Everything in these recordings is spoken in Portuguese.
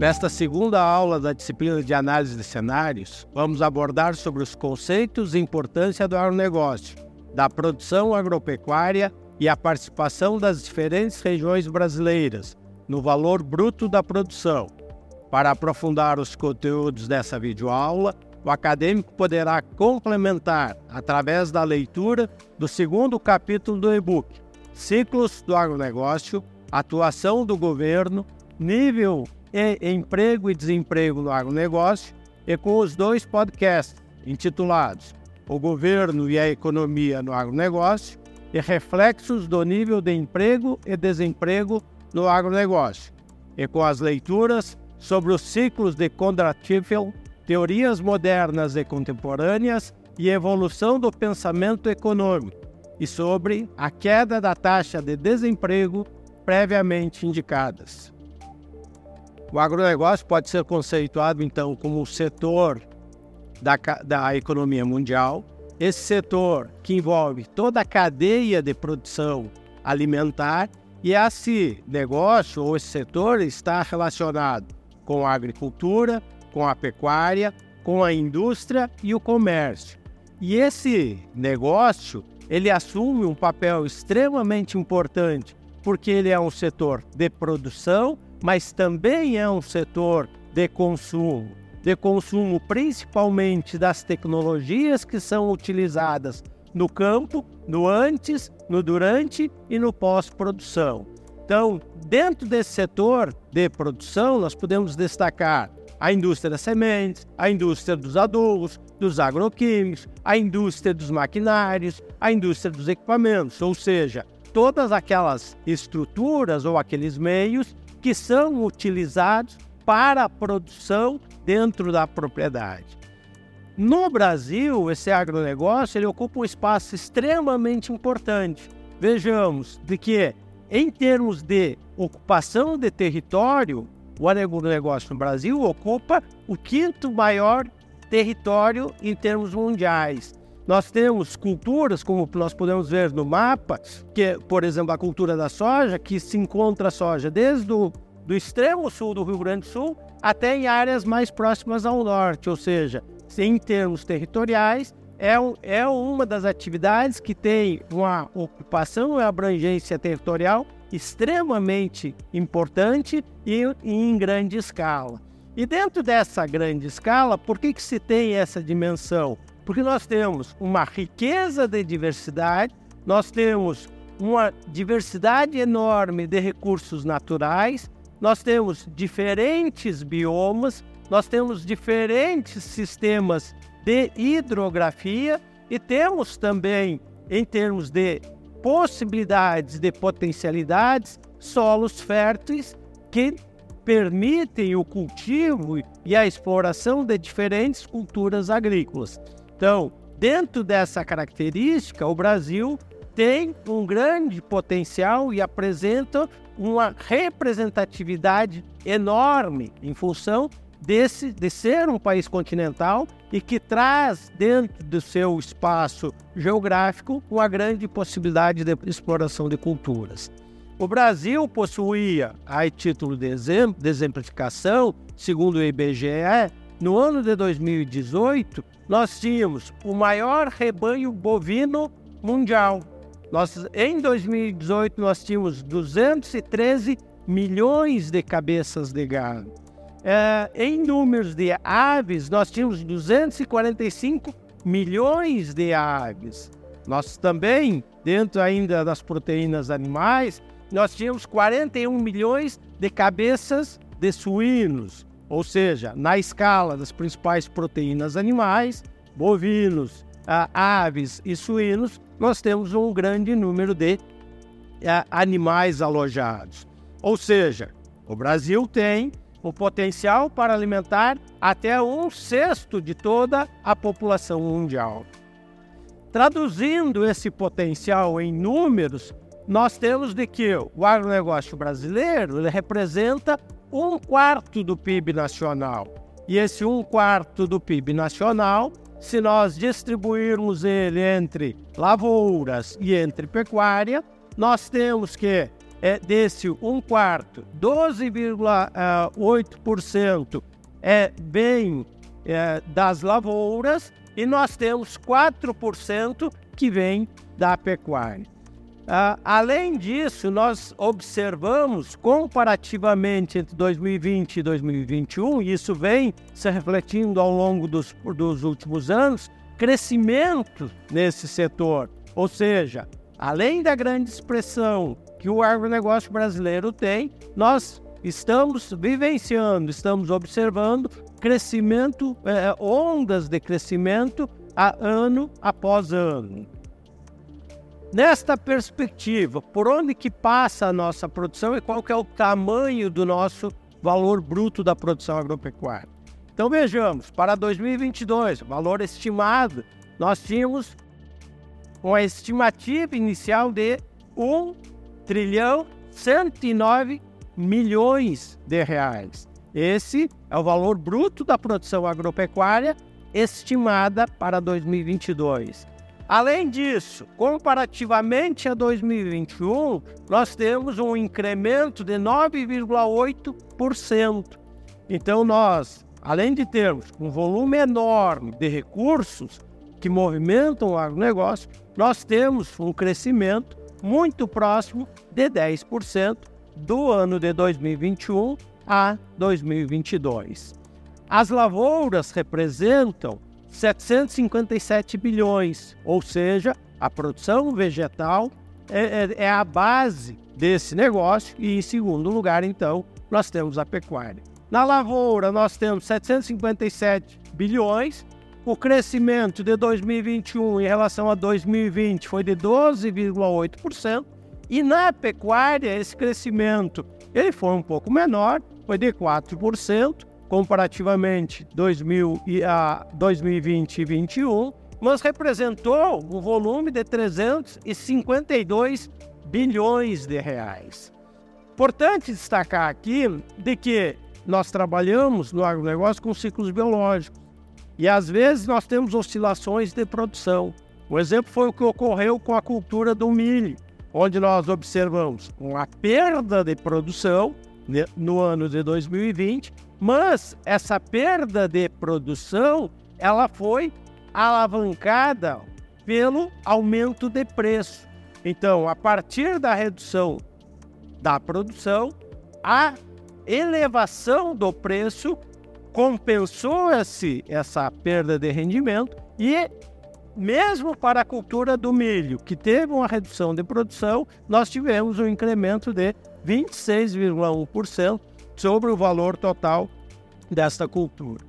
Nesta segunda aula da disciplina de análise de cenários, vamos abordar sobre os conceitos e importância do agronegócio, da produção agropecuária e a participação das diferentes regiões brasileiras no valor bruto da produção. Para aprofundar os conteúdos dessa videoaula, o acadêmico poderá complementar através da leitura do segundo capítulo do e-book Ciclos do Agronegócio, Atuação do Governo, Nível e Emprego e Desemprego no Agronegócio e com os dois podcasts intitulados O Governo e a Economia no Agronegócio e Reflexos do Nível de Emprego e Desemprego no Agronegócio, e com as leituras sobre os ciclos de Konrad teorias modernas e contemporâneas e evolução do pensamento econômico, e sobre a queda da taxa de desemprego previamente indicadas. O agronegócio pode ser conceituado, então, como o setor da, da economia mundial, esse setor que envolve toda a cadeia de produção alimentar, e esse negócio ou esse setor está relacionado com a agricultura, com a pecuária, com a indústria e o comércio. E esse negócio, ele assume um papel extremamente importante, porque ele é um setor de produção, mas também é um setor de consumo, de consumo principalmente das tecnologias que são utilizadas no campo, no antes, no durante e no pós-produção. Então, dentro desse setor de produção, nós podemos destacar a indústria das sementes, a indústria dos adubos, dos agroquímicos, a indústria dos maquinários, a indústria dos equipamentos, ou seja, todas aquelas estruturas ou aqueles meios que são utilizados para a produção dentro da propriedade. No Brasil, esse agronegócio ele ocupa um espaço extremamente importante. Vejamos de que, em termos de ocupação de território, o agronegócio no Brasil ocupa o quinto maior território em termos mundiais. Nós temos culturas, como nós podemos ver no mapa, que, por exemplo, a cultura da soja, que se encontra a soja desde o do extremo sul do Rio Grande do Sul até em áreas mais próximas ao norte, ou seja, em termos territoriais, é, é uma das atividades que tem uma ocupação e abrangência territorial extremamente importante e, e em grande escala. E dentro dessa grande escala, por que, que se tem essa dimensão? Porque nós temos uma riqueza de diversidade, nós temos uma diversidade enorme de recursos naturais, nós temos diferentes biomas, nós temos diferentes sistemas de hidrografia e temos também, em termos de possibilidades de potencialidades, solos férteis que permitem o cultivo e a exploração de diferentes culturas agrícolas. Então, dentro dessa característica, o Brasil tem um grande potencial e apresenta uma representatividade enorme em função desse, de ser um país continental e que traz dentro do seu espaço geográfico uma grande possibilidade de exploração de culturas. O Brasil possuía, a título de, exemplificação, segundo o IBGE, no ano de 2018, nós tínhamos o maior rebanho bovino mundial. Nós, em 2018, nós tínhamos 213 milhões de cabeças de gado. É, em números de aves, nós tínhamos 245 milhões de aves. Nós também, dentro ainda das proteínas animais, nós tínhamos 41 milhões de cabeças de suínos, ou seja, na escala das principais proteínas animais, bovinos, aves e suínos, nós temos um grande número de animais alojados. Ou seja, o Brasil tem o potencial para alimentar até um sexto de toda a população mundial. Traduzindo esse potencial em números, nós temos de que o agronegócio brasileiro representa um quarto do PIB nacional. E esse um quarto do PIB nacional, se nós distribuirmos ele entre lavouras e entre pecuária, nós temos que é, desse um quarto, 12,8% é bem é, das lavouras e nós temos 4% que vem da pecuária. Ah, além disso, nós observamos comparativamente entre 2020 e 2021, e isso vem se refletindo ao longo dos, dos últimos anos, crescimento nesse setor. Ou seja, além da grande expressão que o agronegócio brasileiro tem, nós estamos vivenciando, estamos observando crescimento, é, ondas de crescimento a ano após ano. Nesta perspectiva, por onde que passa a nossa produção e qual que é o tamanho do nosso valor bruto da produção agropecuária? Então vejamos, para 2022, valor estimado, nós tínhamos uma estimativa inicial de 1 trilhão 109 milhões de reais. Esse é o valor bruto da produção agropecuária estimada para 2022. Além disso, comparativamente a 2021, nós temos um incremento de 9,8%. Então, nós, além de termos um volume enorme de recursos que movimentam o agronegócio, nós temos um crescimento muito próximo de 10% do ano de 2021 a 2022. As lavouras representam 757 bilhões, ou seja, a produção vegetal é, é, é, a base desse negócio e, em segundo lugar, então, nós temos a pecuária. Na lavoura, nós temos 757 bilhões. O crescimento de 2021 em relação a 2020 foi de 12,8%. E na pecuária, esse crescimento ele foi um pouco menor, foi de 4%, comparativamente 2000 e a 2020 e 2021, mas representou um volume de 352 bilhões de reais. Importante destacar aqui de que nós trabalhamos no agronegócio com ciclos biológicos e às vezes nós temos oscilações de produção. Um exemplo foi o que ocorreu com a cultura do milho onde nós observamos uma perda de produção no ano de 2020, mas essa perda de produção ela foi alavancada pelo aumento de preço. Então, a partir da redução da produção, a elevação do preço compensou-se essa perda de rendimento e mesmo para a cultura do milho, que teve uma redução de produção, nós tivemos um incremento de 26,1% sobre o valor total desta cultura.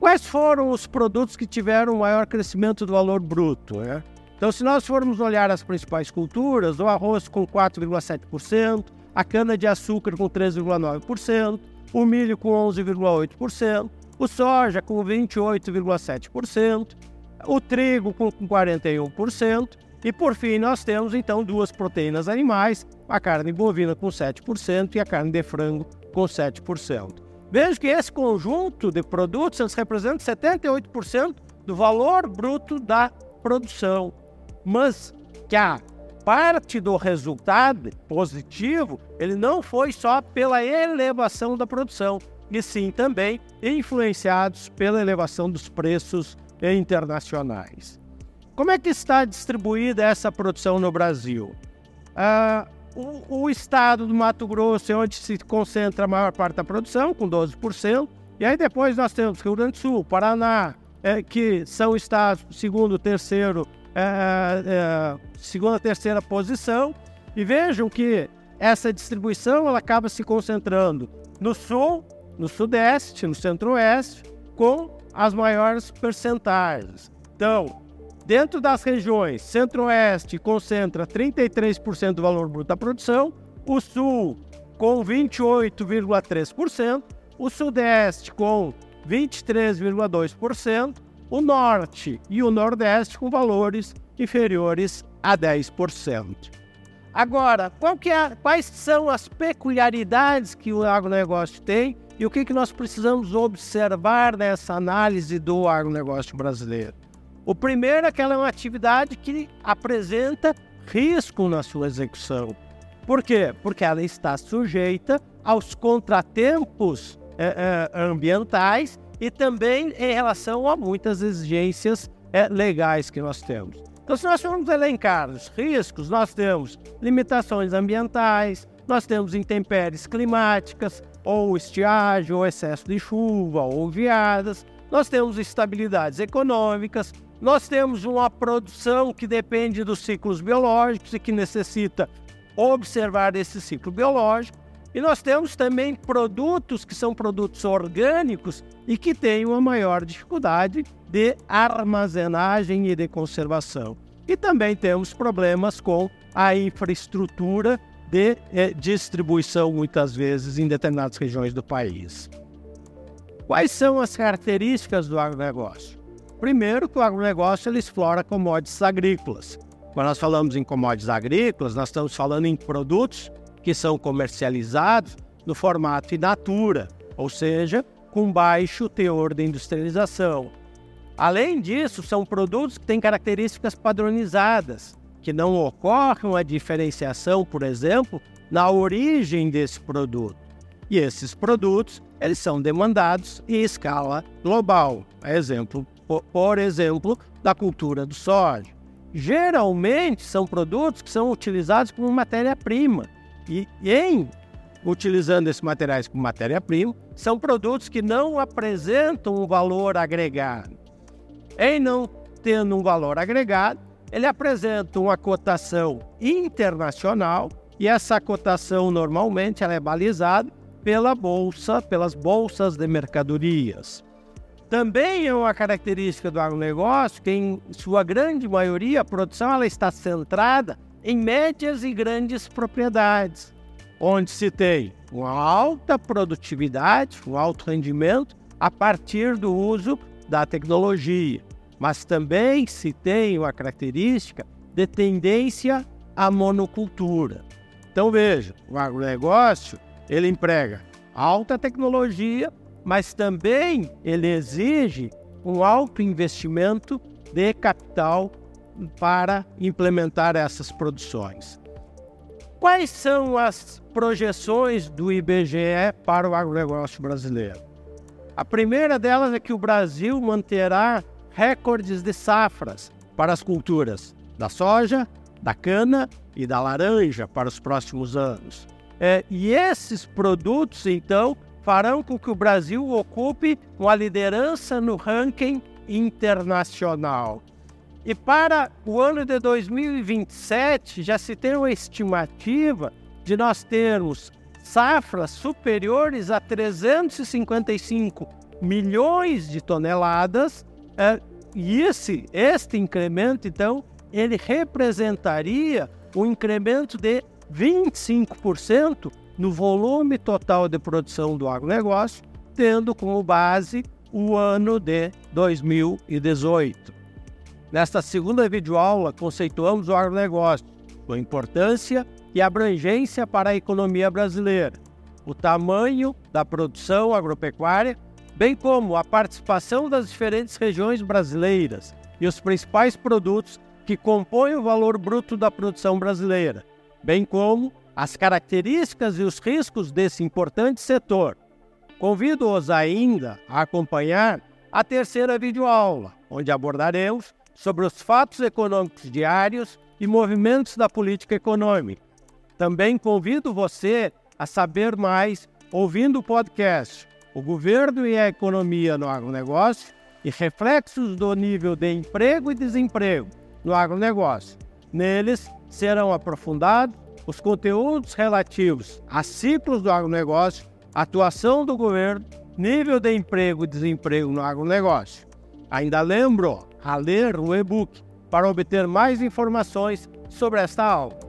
Quais foram os produtos que tiveram maior crescimento do valor bruto? Né? Então, se nós formos olhar as principais culturas, o arroz com 4,7%, a cana-de-açúcar com 3,9%, o milho com 11,8%, o soja com 28,7%, o trigo com 41%, e por fim nós temos então duas proteínas animais, a carne bovina com 7% e a carne de frango com 7%. Veja que esse conjunto de produtos representa 78% do valor bruto da produção, mas que a parte do resultado positivo ele não foi só pela elevação da produção, e sim também influenciados pela elevação dos preços internacionais. Como é que está distribuída essa produção no Brasil? Ah, o, o, estado do Mato Grosso é onde se concentra a maior parte da produção, com 12%, e aí depois nós temos Rio Grande do Sul, Paraná, é, que são estados segundo, terceiro, é, é, segunda, terceira posição, e vejam que essa distribuição ela acaba se concentrando no sul, no sudeste, no centro-oeste, com as maiores percentagens. Então, dentro das regiões Centro-Oeste concentra 33% do valor bruto da produção, o Sul com 28,3%, o Sudeste com 23,2%, o Norte e o Nordeste com valores inferiores a 10%. Agora, é, quais são as peculiaridades que o agronegócio tem e o que, que nós precisamos observar nessa análise do agronegócio brasileiro? O primeiro é que ela é uma atividade que apresenta risco na sua execução. Por quê? Porque ela está sujeita aos contratempos é, é, ambientais e também em relação a muitas exigências é, legais que nós temos. Então, se nós formos elencar os riscos, nós temos limitações ambientais, nós temos intempéries climáticas, ou estiagem, ou excesso de chuva, ou viadas, nós temos estabilidades econômicas, nós temos uma produção que depende dos ciclos biológicos e que necessita observar esse ciclo biológico, e nós temos também produtos que são produtos orgânicos e que têm uma maior dificuldade de armazenagem e de conservação. E também temos problemas com a infraestrutura de eh, distribuição, muitas vezes, em determinadas regiões do país. Quais são as características do agronegócio? Primeiro, que o agronegócio ele explora commodities agrícolas. Quando nós falamos em commodities agrícolas, nós estamos falando em produtos que são comercializados no formato in natura, ou seja, com baixo teor de industrialização. Além disso, são produtos que têm características padronizadas, que não ocorre uma diferenciação, por exemplo, na origem desse produto. E esses produtos, eles são demandados em escala global. Exemplo, por exemplo, da cultura do soja. Geralmente são produtos que são utilizados como matéria-prima e em utilizando esses materiais como matéria-prima, são produtos que não apresentam um valor agregado. Em não tendo um valor agregado, ele apresenta uma cotação internacional e essa cotação normalmente ela é balizada pela bolsa, pelas bolsas de mercadorias. Também é uma característica do agronegócio que, em sua grande maioria, a produção ela está centrada em médias e grandes propriedades, onde se tem uma alta produtividade, um alto rendimento a partir do uso da tecnologia, mas também se tem uma característica de tendência à monocultura. Então veja, o agronegócio ele emprega alta tecnologia, mas também ele exige um alto investimento de capital para implementar essas produções. Quais são as projeções do IBGE para o agronegócio brasileiro? A primeira delas é que o Brasil manterá recordes de safras para as culturas da soja, da cana e da laranja para os próximos anos. É, e esses produtos, então, farão com que o Brasil ocupe uma liderança no ranking internacional. E para o ano de 2027, já se tem uma estimativa de nós termos safras superiores a 355 milhões de toneladas, é, e esse, este incremento, então, ele representaria um incremento de 25% no volume total de produção do agronegócio, tendo como base o ano de 2018. Nesta segunda videoaula, conceituamos o agronegócio, sua importância e abrangência para a economia brasileira, o tamanho da produção agropecuária, bem como a participação das diferentes regiões brasileiras e os principais produtos que compõem o valor bruto da produção brasileira, bem como as características e os riscos desse importante setor. Convido-os ainda a acompanhar a terceira videoaula, onde abordaremos sobre os fatos econômicos diários e movimentos da política econômica. Também convido você a saber mais ouvindo o podcast O Governo e a Economia no Agronegócio e reflexos do nível de emprego e desemprego no agronegócio. Neles serão aprofundados os conteúdos relativos a ciclos do agronegócio, atuação do governo, nível de emprego e desemprego no agronegócio. Ainda lembro a ler o e-book para obter mais informações sobre esta aula.